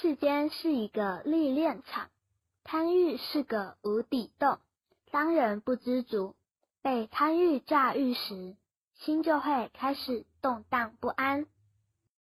世间是一个历练场贪欲是个无底洞当人不知足被贪欲驾驭时心就会开始动荡不安。